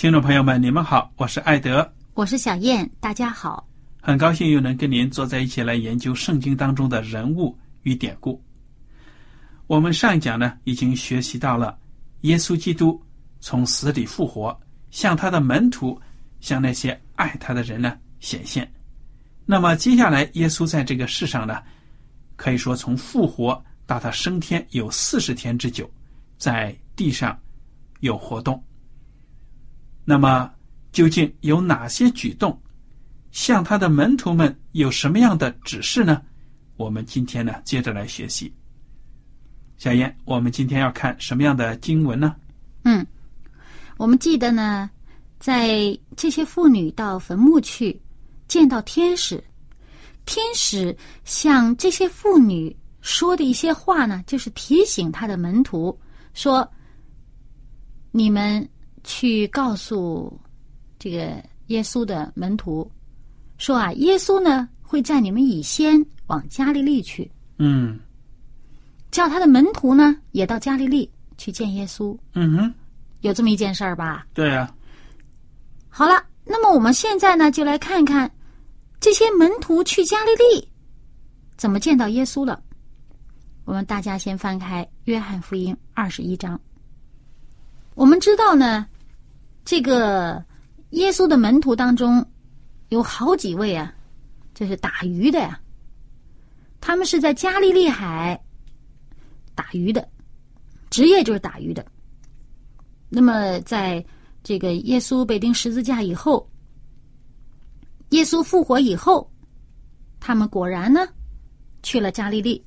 听众朋友们，你们好，我是艾德，我是小燕，大家好，很高兴又能跟您坐在一起来研究圣经当中的人物与典故。我们上一讲呢，已经学习到了耶稣基督从死里复活，向他的门徒，向那些爱他的人呢显现。那么接下来，耶稣在这个世上呢，可以说从复活到他升天有四十天之久，在地上有活动。那么，究竟有哪些举动？向他的门徒们有什么样的指示呢？我们今天呢，接着来学习。小燕，我们今天要看什么样的经文呢？嗯，我们记得呢，在这些妇女到坟墓去见到天使，天使向这些妇女说的一些话呢，就是提醒他的门徒说：“你们。”去告诉这个耶稣的门徒说啊，耶稣呢会在你们以先往加利利去。嗯，叫他的门徒呢也到加利利去见耶稣。嗯哼，有这么一件事儿吧？对呀。好了，那么我们现在呢就来看看这些门徒去加利利怎么见到耶稣了。我们大家先翻开《约翰福音》二十一章。我们知道呢，这个耶稣的门徒当中有好几位啊，就是打鱼的呀。他们是在加利利海打鱼的，职业就是打鱼的。那么，在这个耶稣被钉十字架以后，耶稣复活以后，他们果然呢去了加利利。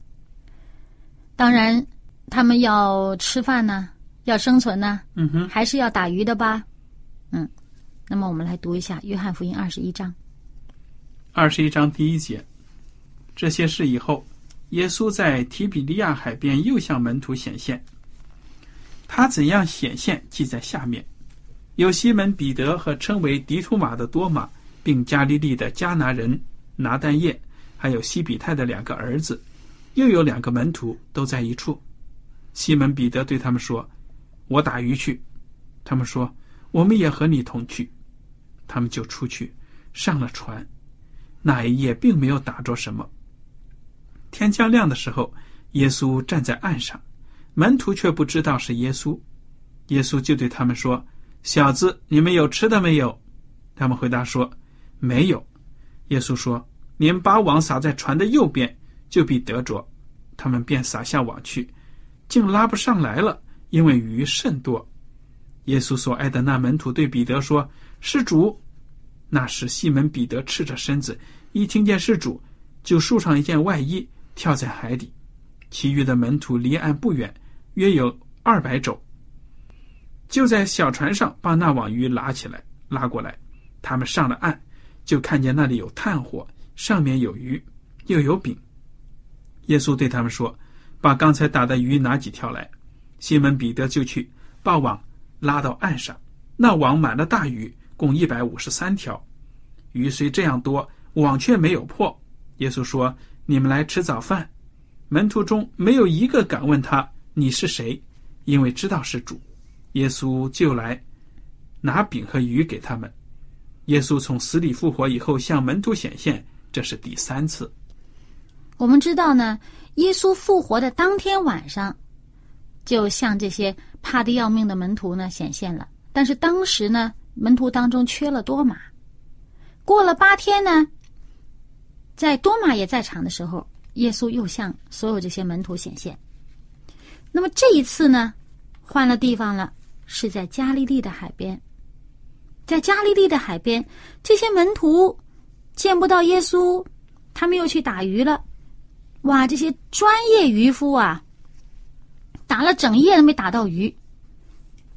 当然，他们要吃饭呢。要生存呢，嗯哼，还是要打鱼的吧，嗯，那么我们来读一下《约翰福音》二十一章，二十一章第一节，这些事以后，耶稣在提比利亚海边又向门徒显现，他怎样显现记在下面。有西门彼得和称为迪图马的多马，并加利利的迦拿人拿但业，还有西比泰的两个儿子，又有两个门徒都在一处。西门彼得对他们说。我打鱼去，他们说我们也和你同去，他们就出去上了船。那一夜并没有打着什么。天将亮的时候，耶稣站在岸上，门徒却不知道是耶稣。耶稣就对他们说：“小子，你们有吃的没有？”他们回答说：“没有。”耶稣说：“你们把网撒在船的右边，就必得着。”他们便撒下网去，竟拉不上来了。因为鱼甚多，耶稣所爱的那门徒对彼得说：“施主。”那时西门彼得赤着身子，一听见是主，就束上一件外衣，跳在海底。其余的门徒离岸不远，约有二百肘，就在小船上把那网鱼拉起来，拉过来。他们上了岸，就看见那里有炭火，上面有鱼，又有饼。耶稣对他们说：“把刚才打的鱼拿几条来。”西门彼得就去把网拉到岸上，那网满了大鱼，共一百五十三条。鱼虽这样多，网却没有破。耶稣说：“你们来吃早饭。”门徒中没有一个敢问他：“你是谁？”因为知道是主。耶稣就来拿饼和鱼给他们。耶稣从死里复活以后，向门徒显现，这是第三次。我们知道呢，耶稣复活的当天晚上，就向这些怕得要命的门徒呢显现了。但是当时呢，门徒当中缺了多马。过了八天呢，在多马也在场的时候，耶稣又向所有这些门徒显现。那么这一次呢，换了地方了，是在加利利的海边。在加利利的海边，这些门徒见不到耶稣，他们又去打鱼了。哇，这些专业渔夫啊，打了整夜都没打到鱼，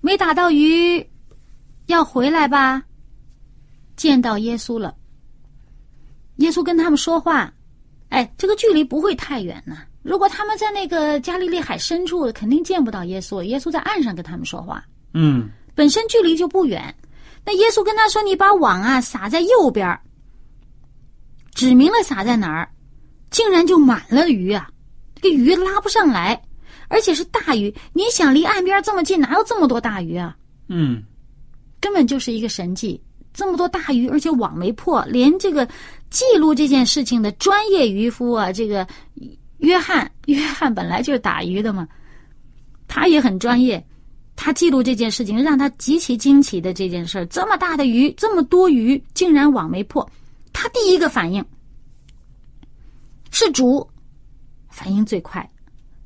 没打到鱼，要回来吧？见到耶稣了，耶稣跟他们说话，哎，这个距离不会太远呢。如果他们在那个加利利海深处，肯定见不到耶稣。耶稣在岸上跟他们说话，嗯，本身距离就不远。那耶稣跟他说：“你把网啊撒在右边指明了撒在哪儿，竟然就满了鱼啊！这个鱼拉不上来，而且是大鱼。你想离岸边这么近，哪有这么多大鱼啊？嗯，根本就是一个神迹。这么多大鱼，而且网没破，连这个记录这件事情的专业渔夫啊，这个约翰，约翰本来就是打鱼的嘛，他也很专业。”他记录这件事情，让他极其惊奇的这件事，这么大的鱼，这么多鱼，竟然网没破。他第一个反应是主，反应最快。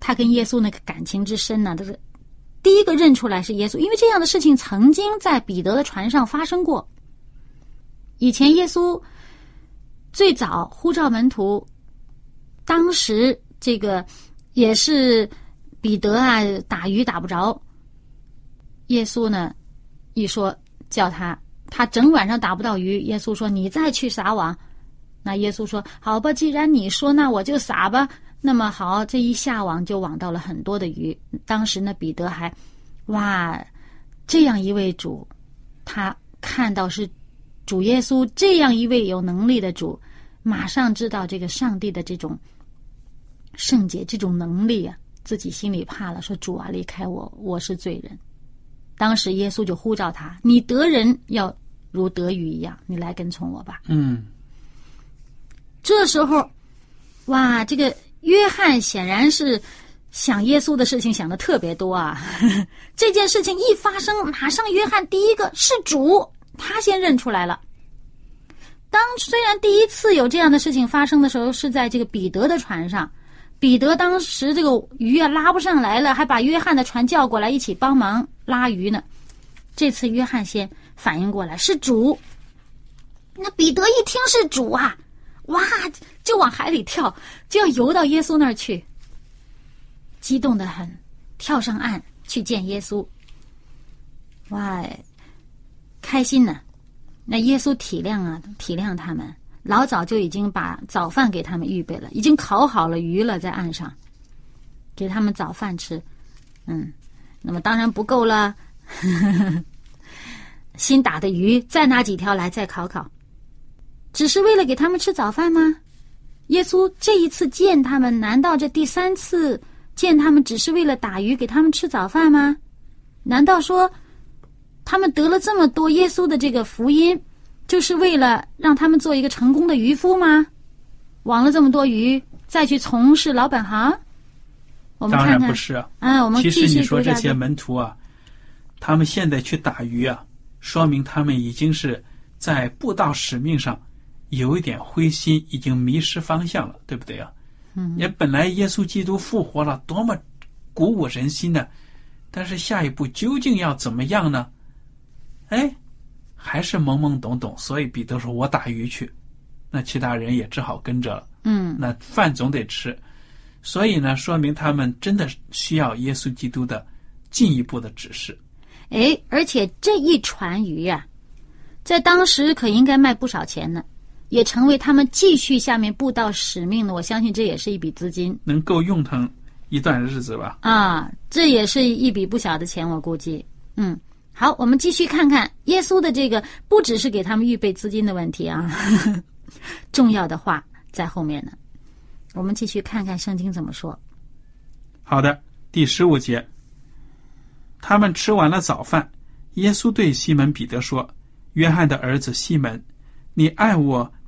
他跟耶稣那个感情之深呢，都是第一个认出来是耶稣，因为这样的事情曾经在彼得的船上发生过。以前耶稣最早呼召门徒，当时这个也是彼得啊，打鱼打不着。耶稣呢，一说叫他，他整晚上打不到鱼。耶稣说：“你再去撒网。”那耶稣说：“好吧，既然你说，那我就撒吧。”那么好，这一下网就网到了很多的鱼。当时呢，彼得还哇，这样一位主，他看到是主耶稣这样一位有能力的主，马上知道这个上帝的这种圣洁、这种能力啊，自己心里怕了，说：“主啊，离开我，我是罪人。”当时耶稣就呼召他：“你得人要如得鱼一样，你来跟从我吧。”嗯，这时候，哇，这个约翰显然是想耶稣的事情想的特别多啊。这件事情一发生，马上约翰第一个是主，他先认出来了。当虽然第一次有这样的事情发生的时候是在这个彼得的船上，彼得当时这个鱼啊拉不上来了，还把约翰的船叫过来一起帮忙。拉鱼呢？这次约翰先反应过来是主。那彼得一听是主啊，哇，就往海里跳，就要游到耶稣那儿去，激动的很，跳上岸去见耶稣。哇，开心呢！那耶稣体谅啊，体谅他们，老早就已经把早饭给他们预备了，已经烤好了鱼了，在岸上给他们早饭吃。嗯。那么当然不够了，新打的鱼再拿几条来再烤烤，只是为了给他们吃早饭吗？耶稣这一次见他们，难道这第三次见他们只是为了打鱼给他们吃早饭吗？难道说他们得了这么多耶稣的这个福音，就是为了让他们做一个成功的渔夫吗？网了这么多鱼，再去从事老本行？当然不是啊！啊，我们其实你说这些门徒啊，他们现在去打鱼啊，说明他们已经是在布道使命上有一点灰心，已经迷失方向了，对不对啊？嗯。也本来耶稣基督复活了，多么鼓舞人心呢！但是下一步究竟要怎么样呢？哎，还是懵懵懂懂。所以彼得说：“我打鱼去。”那其他人也只好跟着了。嗯。那饭总得吃。所以呢，说明他们真的需要耶稣基督的进一步的指示。哎，而且这一船鱼呀，在当时可应该卖不少钱呢，也成为他们继续下面布道使命的。我相信这也是一笔资金，能够用腾一段日子吧。啊，这也是一笔不小的钱，我估计。嗯，好，我们继续看看耶稣的这个，不只是给他们预备资金的问题啊，重要的话在后面呢。我们继续看看圣经怎么说。好的，第十五节，他们吃完了早饭，耶稣对西门彼得说：“约翰的儿子西门，你爱我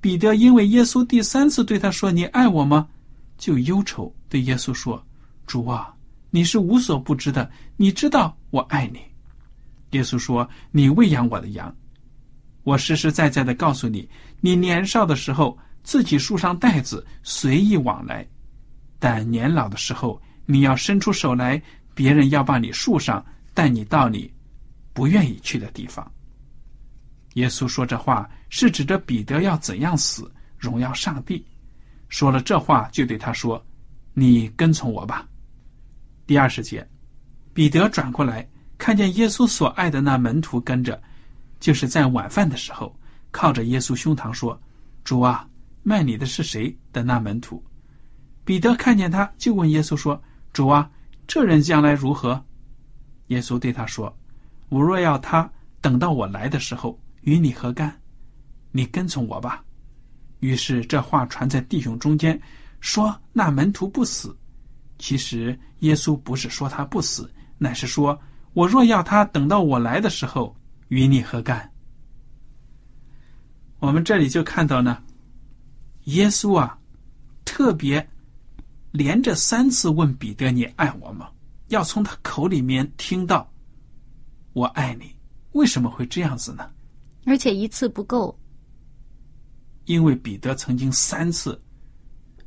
彼得因为耶稣第三次对他说：“你爱我吗？”就忧愁，对耶稣说：“主啊，你是无所不知的，你知道我爱你。”耶稣说：“你喂养我的羊。”我实实在在的告诉你，你年少的时候自己束上带子随意往来，但年老的时候你要伸出手来，别人要把你束上，带你到你不愿意去的地方。耶稣说这话是指着彼得要怎样死，荣耀上帝。说了这话，就对他说：“你跟从我吧。”第二十节，彼得转过来，看见耶稣所爱的那门徒跟着。就是在晚饭的时候，靠着耶稣胸膛说：“主啊，卖你的是谁？”的那门徒彼得看见他，就问耶稣说：“主啊，这人将来如何？”耶稣对他说：“我若要他等到我来的时候，与你何干？你跟从我吧。”于是这话传在弟兄中间，说那门徒不死。其实耶稣不是说他不死，乃是说我若要他等到我来的时候。与你何干？我们这里就看到呢，耶稣啊，特别连着三次问彼得：“你爱我吗？”要从他口里面听到“我爱你”。为什么会这样子呢？而且一次不够，因为彼得曾经三次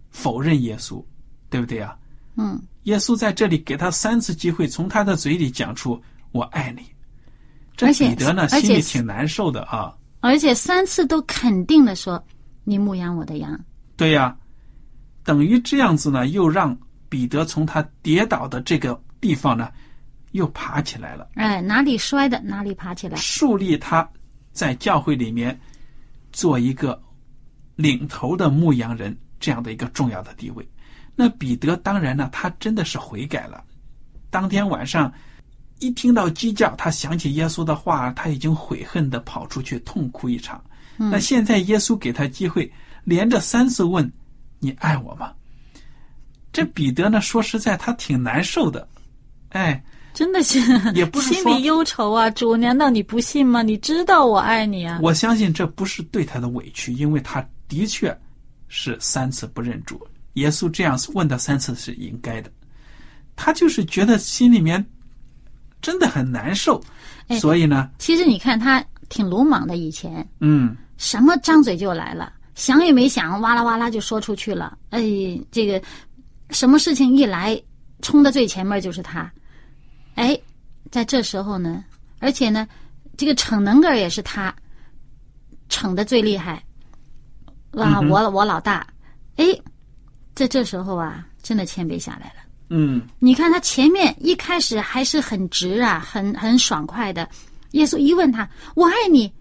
否认耶稣，对不对啊？嗯。耶稣在这里给他三次机会，从他的嘴里讲出“我爱你”。这彼得呢，心里挺难受的啊。而且三次都肯定的说：“你牧养我的羊。”对呀，等于这样子呢，又让彼得从他跌倒的这个地方呢，又爬起来了。哎，哪里摔的哪里爬起来。树立他在教会里面做一个领头的牧羊人这样的一个重要的地位。那彼得当然呢，他真的是悔改了。当天晚上。一听到鸡叫，他想起耶稣的话，他已经悔恨的跑出去痛哭一场。那现在耶稣给他机会，连着三次问：“你爱我吗？”这彼得呢，说实在，他挺难受的。哎，真的是，也不是心里忧愁啊。主，难道你不信吗？你知道我爱你啊。我相信这不是对他的委屈，因为他的确是三次不认主。耶稣这样问他三次是应该的。他就是觉得心里面。真的很难受，所以呢，其实你看他挺鲁莽的，以前，嗯，什么张嘴就来了，想也没想，哇啦哇啦就说出去了。哎，这个什么事情一来，冲的最前面就是他。哎，在这时候呢，而且呢，这个逞能个也是他，逞的最厉害。哇，我我老大，哎，在这时候啊，真的谦卑下来了。嗯，你看他前面一开始还是很直啊，很很爽快的。耶稣一问他：“我爱你。”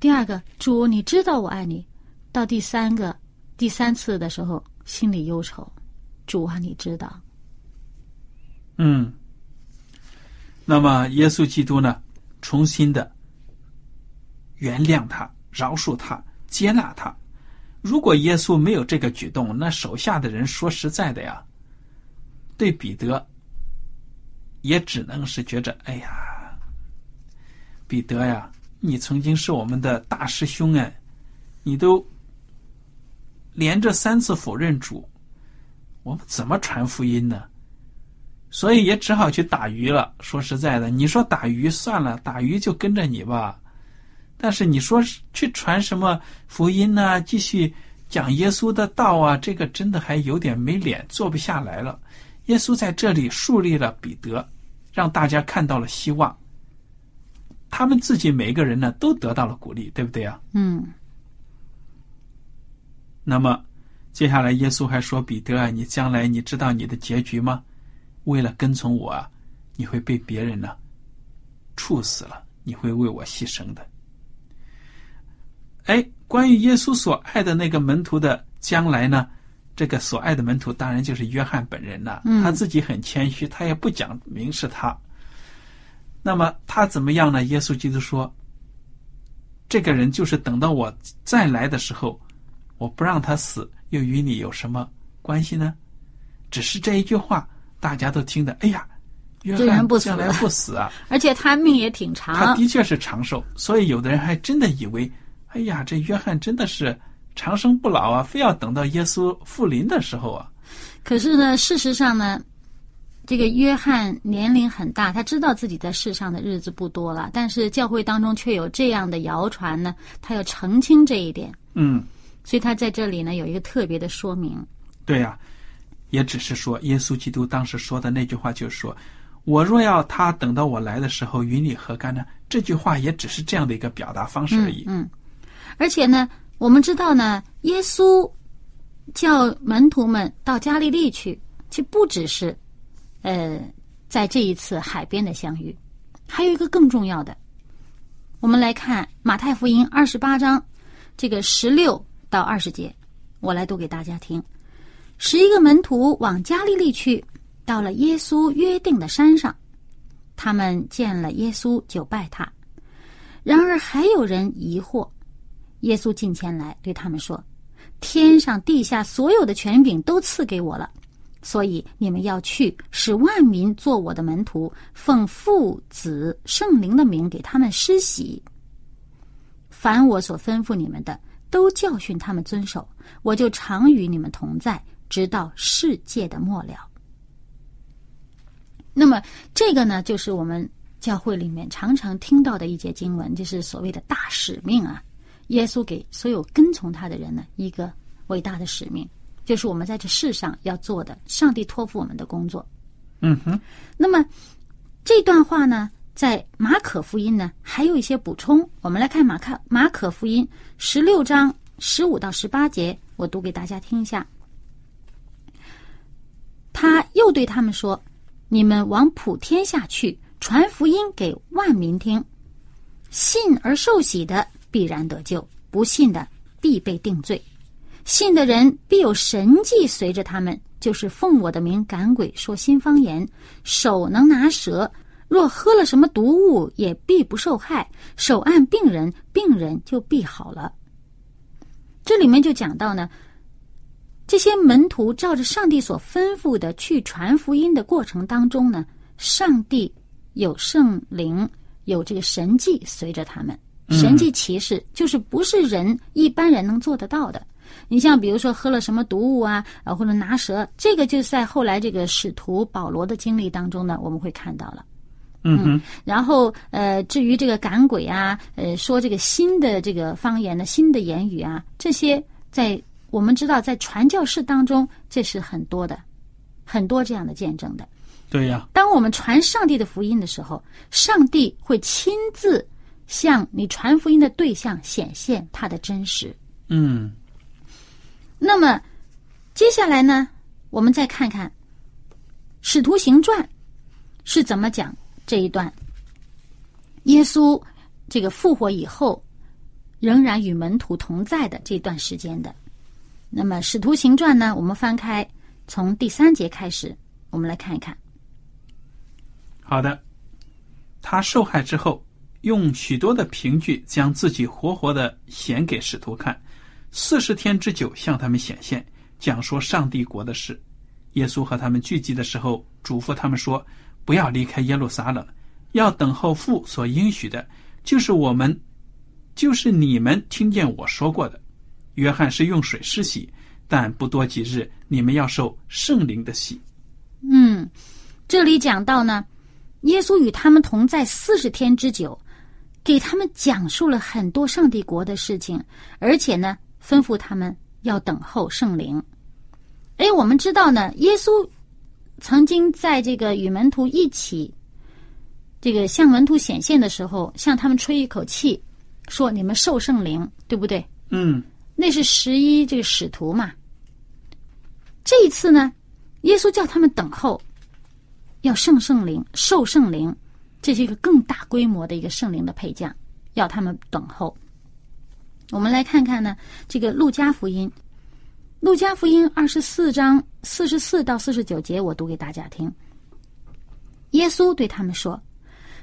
第二个主，你知道我爱你。到第三个、第三次的时候，心里忧愁。主啊，你知道。嗯。那么耶稣基督呢？重新的原谅他、饶恕他、接纳他。如果耶稣没有这个举动，那手下的人说实在的呀。对彼得，也只能是觉着，哎呀，彼得呀，你曾经是我们的大师兄哎，你都连着三次否认主，我们怎么传福音呢？所以也只好去打鱼了。说实在的，你说打鱼算了，打鱼就跟着你吧。但是你说去传什么福音呢？继续讲耶稣的道啊，这个真的还有点没脸，做不下来了。耶稣在这里树立了彼得，让大家看到了希望。他们自己每一个人呢都得到了鼓励，对不对啊？嗯那么接下来耶稣还说：“彼得啊，你将来你知道你的结局吗？为了跟从我啊，你会被别人呢处死了，你会为我牺牲的。”哎，关于耶稣所爱的那个门徒的将来呢？这个所爱的门徒当然就是约翰本人了。嗯他自己很谦虚，他也不讲明是他。那么他怎么样呢？耶稣基督说：“这个人就是等到我再来的时候，我不让他死，又与你有什么关系呢？”只是这一句话，大家都听得，哎呀，约翰不死将来不死啊！而且他命也挺长他，的确是长寿，所以有的人还真的以为，哎呀，这约翰真的是长生不老啊，非要等到耶稣复临的时候啊。可是呢，事实上呢，这个约翰年龄很大，他知道自己在世上的日子不多了，但是教会当中却有这样的谣传呢，他要澄清这一点，嗯，所以他在这里呢有一个特别的说明。对呀、也只是说，耶稣基督当时说的那句话就是说，我若要他等到我来的时候与你何干呢？这句话也只是这样的一个表达方式而已。嗯，而且呢，我们知道呢，耶稣叫门徒们到加利利去，其实不只是呃在这一次海边的相遇，还有一个更重要的。我们来看马太福音二十八章这个十六到二十节，我来读给大家听。十一个门徒往加利利去，到了耶稣约定的山上，他们见了耶稣就拜他。然而还有人疑惑。耶稣近前来对他们说：“天上地下所有的权柄都赐给我了，所以你们要去，使万民做我的门徒，奉父、子、圣灵的名给他们施洗。凡我所吩咐你们的，都教训他们遵守，我就常与你们同在，直到世界的末了。”那么这个呢，就是我们教会里面常常听到的一节经文，就是所谓的大使命啊。耶稣给所有跟从他的人呢一个伟大的使命，就是我们在这世上要做的，上帝托付我们的工作。嗯哼，那么这段话呢，在马可福音呢还有一些补充。我们来看马可马可福音十六章十五到十八节，我读给大家听一下。他又对他们说：“你们往普天下去，传福音给万民听。信而受洗的必然得救，不信的必被定罪。信的人必有神迹随着他们，就是奉我的名赶鬼，说新方言，手能拿蛇。若喝了什么毒物，也必不受害。手按病人，病人就必好了。”这里面就讲到呢，这些门徒照着上帝所吩咐的去传福音的过程当中呢，上帝有圣灵，有这个神迹随着他们。神迹奇事就是不是人一般人能做得到的。你像比如说喝了什么毒物啊，呃或者拿蛇，这个就在后来这个使徒保罗的经历当中呢，我们会看到了。嗯哼，然后呃，至于这个赶鬼啊，呃，说这个新的这个方言的新的言语啊，这些在我们知道在传教士当中，这是很多的，很多这样的见证的。对呀、当我们传上帝的福音的时候，上帝会亲自向你传福音的对象显现他的真实。嗯，那么接下来呢，我们再看看《使徒行传》是怎么讲这一段。耶稣这个复活以后，仍然与门徒同在的这段时间的。那么《使徒行传》呢，我们翻开从第三节开始，我们来看一看。好的。他受害之后，用许多的凭据将自己活活的显给使徒看，四十天之久向他们显现，讲说上帝国的事。耶稣和他们聚集的时候，嘱咐他们说：“不要离开耶路撒冷，要等候父所应许的，就是我们，就是你们听见我说过的。约翰是用水施洗，但不多几日，你们要受圣灵的洗。嗯，这里讲到呢，耶稣与他们同在四十天之久，给他们讲述了很多上帝国的事情，而且呢，吩咐他们要等候圣灵。哎，我们知道呢，耶稣曾经在这个与门徒一起这个向门徒显现的时候，向他们吹一口气，说你们受圣灵，对不对？嗯那是十一这个使徒嘛。这一次呢，耶稣叫他们等候，要圣圣灵，受圣灵，这是一个更大规模的一个圣灵的配将，要他们等候。我们来看看呢，这个路加福音，路加福音二十四章四十四到四十九节，我读给大家听。耶稣对他们说：“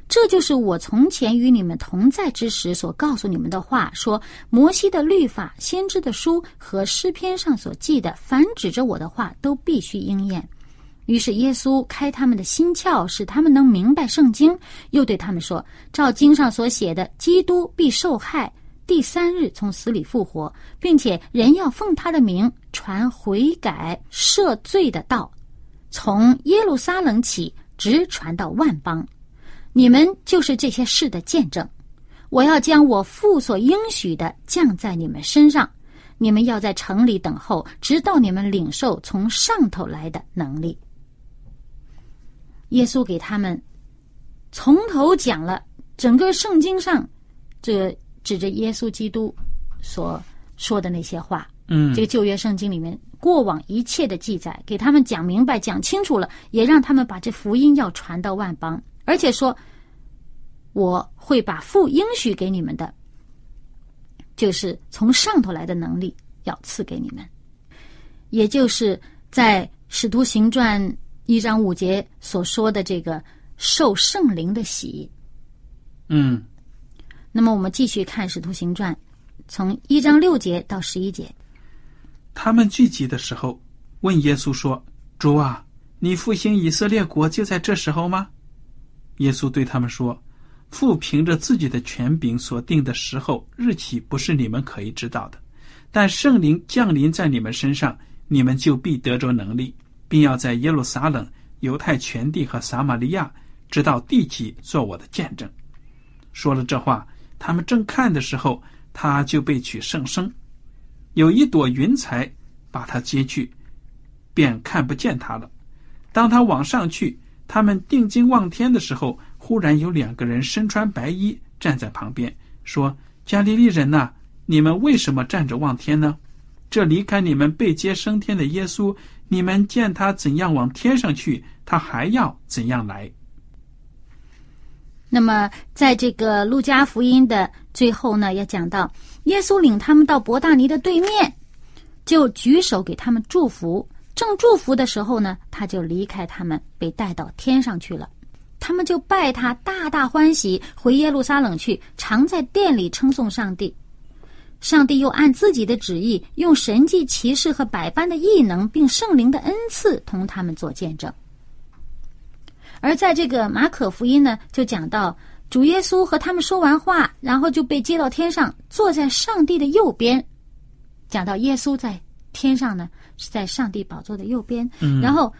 这就是我从前与你们同在之时所告诉你们的话，说摩西的律法、先知的书和诗篇上所记的，凡指着我的话，都必须应验。”于是耶稣开他们的心窍，使他们能明白圣经，又对他们说：“照经上所写的，基督必受害。”第三日从死里复活，并且人要奉他的名传悔改赦罪的道，从耶路撒冷起，直传到万邦。你们就是这些事的见证。我要将我父所应许的降在你们身上，你们要在城里等候，直到你们领受从上头来的能力。耶稣给他们从头讲了整个圣经上这指着耶稣基督所说的那些话。嗯。这个旧约圣经里面过往一切的记载，给他们讲明白、讲清楚了，也让他们把这福音要传到万邦，而且说我会把父应许给你们的，就是从上头来的能力要赐给你们，也就是在《使徒行传》一章五节所说的这个受圣灵的喜。嗯那么我们继续看《使徒行传》，从一章六节到十一节。他们聚集的时候，问耶稣说：“主啊，你复兴以色列国就在这时候吗？”耶稣对他们说：“父凭着自己的权柄所定的时候日期，不是你们可以知道的。但圣灵降临在你们身上，你们就必得着能力，并要在耶路撒冷、犹太全地和撒玛利亚，直到地极，做我的见证。”说了这话，他们正看的时候，他就被取圣生。有一朵云彩把他接去，便看不见他了。当他往上去，他们定睛望天的时候，忽然有两个人身穿白衣站在旁边，说：“加利利人呐、你们为什么站着望天呢？这离开你们被接升天的耶稣，你们见他怎样往天上去，他还要怎样来。”那么，在这个路加福音的最后呢，也讲到耶稣领他们到伯大尼的对面，就举手给他们祝福。正祝福的时候呢，他就离开他们，被带到天上去了。他们就拜他，大大欢喜，回耶路撒冷去，常在殿里称颂上帝。上帝又按自己的旨意，用神迹奇事和百般的异能，并圣灵的恩赐，同他们做见证。而在这个马可福音呢，就讲到主耶稣和他们说完话，然后就被接到天上，坐在上帝的右边。讲到耶稣在天上呢，是在上帝宝座的右边。嗯然后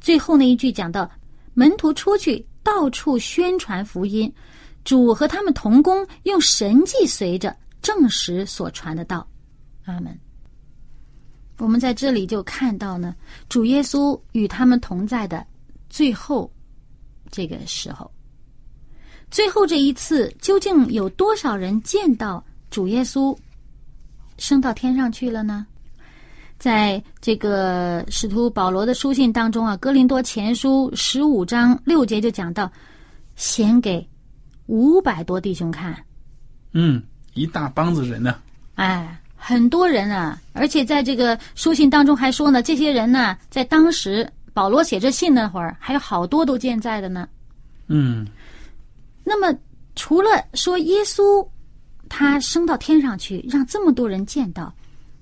最后那一句讲到门徒出去到处宣传福音，主和他们同工，用神迹随着证实所传的道。阿门。我们在这里就看到呢，主耶稣与他们同在的最后这个时候，最后这一次究竟有多少人见到主耶稣升到天上去了呢？在这个使徒保罗的书信当中啊，《哥林多前书》十五章六节就讲到，显给五百多弟兄看，嗯，一大帮子人呢。哎，很多人啊，而且在这个书信当中还说呢，这些人呢，在当时保罗写这信那会儿，还有好多都健在的呢。嗯那么，除了说耶稣他升到天上去，让这么多人见到，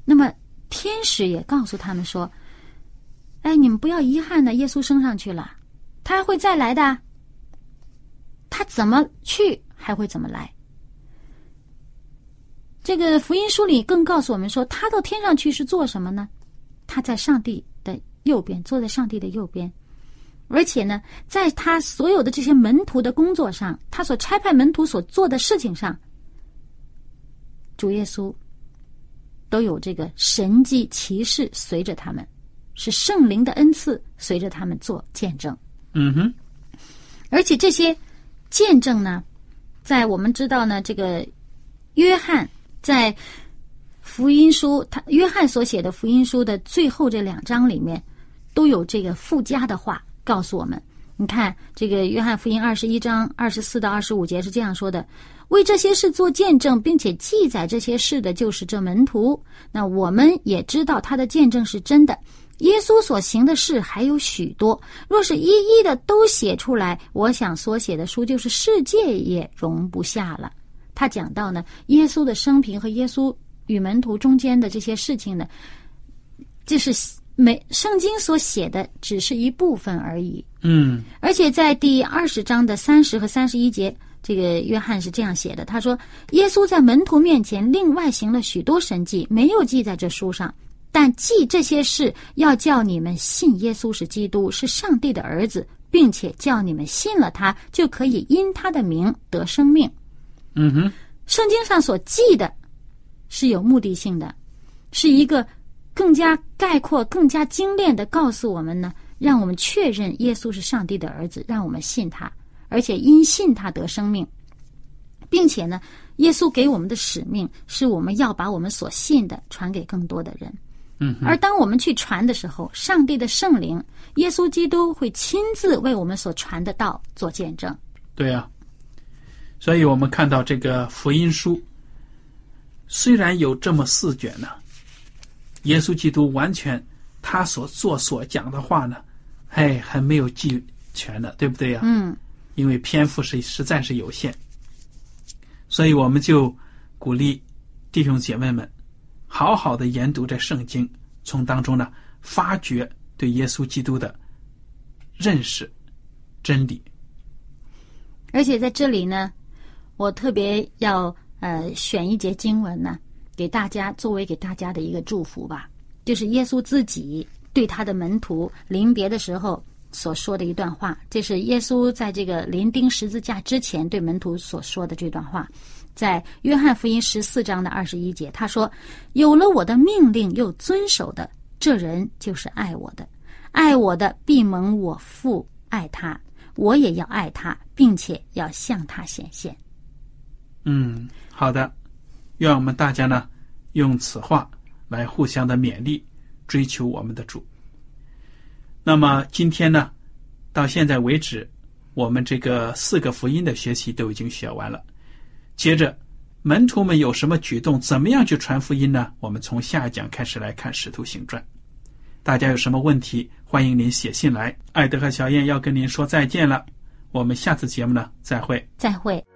那么天使也告诉他们说：“哎，你们不要遗憾的，耶稣升上去了，他还会再来的。他怎么去，还会怎么来？”这个福音书里更告诉我们说，他到天上去是做什么呢？他在上帝的右边，坐在上帝的右边。而且呢，在他所有的这些门徒的工作上，他所差派门徒所做的事情上，主耶稣都有这个神迹奇事随着他们，是圣灵的恩赐随着他们做见证。嗯哼，而且这些见证呢，在我们知道呢，这个约翰在福音书，他约翰所写的福音书的最后这两章里面，都有这个附加的话告诉我们。你看，这个约翰福音二十一章二十四到二十五节是这样说的：“为这些事做见证，并且记载这些事的，就是这门徒。那我们也知道他的见证是真的。耶稣所行的事还有许多，若是一一的都写出来，我想所写的书就是世界也容不下了。”他讲到呢，耶稣的生平和耶稣。与门徒中间的这些事情呢，就是没圣经所写的只是一部分而已。嗯，而且在第二十章的三十和三十一节，这个约翰是这样写的：他说，耶稣在门徒面前另外行了许多神迹，没有记在这书上，但记这些事，要叫你们信耶稣是基督，是上帝的儿子，并且叫你们信了他，就可以因他的名得生命。嗯哼，圣经上所记的。是有目的性的，是一个更加概括、更加精炼的告诉我们呢，让我们确认耶稣是上帝的儿子，让我们信他，而且因信他得生命，并且呢，耶稣给我们的使命是我们要把我们所信的传给更多的人。嗯，而当我们去传的时候，上帝的圣灵、耶稣基督会亲自为我们所传的道做见证。对呀，所以我们看到这个福音书。虽然有这么四卷呢，耶稣基督完全他所做所讲的话呢，哎，还没有记全呢，对不对呀？嗯，因为篇幅是实在是有限，所以我们就鼓励弟兄姐妹们好好的研读这圣经，从当中呢发掘对耶稣基督的认识真理。而且在这里呢，我特别要。呃，选一节经文呢，给大家作为给大家的一个祝福吧。就是耶稣自己对他的门徒临别的时候所说的一段话。这是耶稣在这个临钉十字架之前对门徒所说的这段话，在约翰福音十四章的二十一节，他说：“有了我的命令又遵守的，这人就是爱我的。爱我的必蒙我父爱他，我也要爱他，并且要向他显现。”嗯。好的，愿我们大家呢用此话来互相的勉励，追求我们的主。那么今天呢，到现在为止，我们这个四个福音的学习都已经学完了。接着，门徒们有什么举动？怎么样去传福音呢？我们从下一讲开始来看《使徒行传》。大家有什么问题，欢迎您写信来。艾德和小燕要跟您说再见了，我们下次节目呢再会。再会。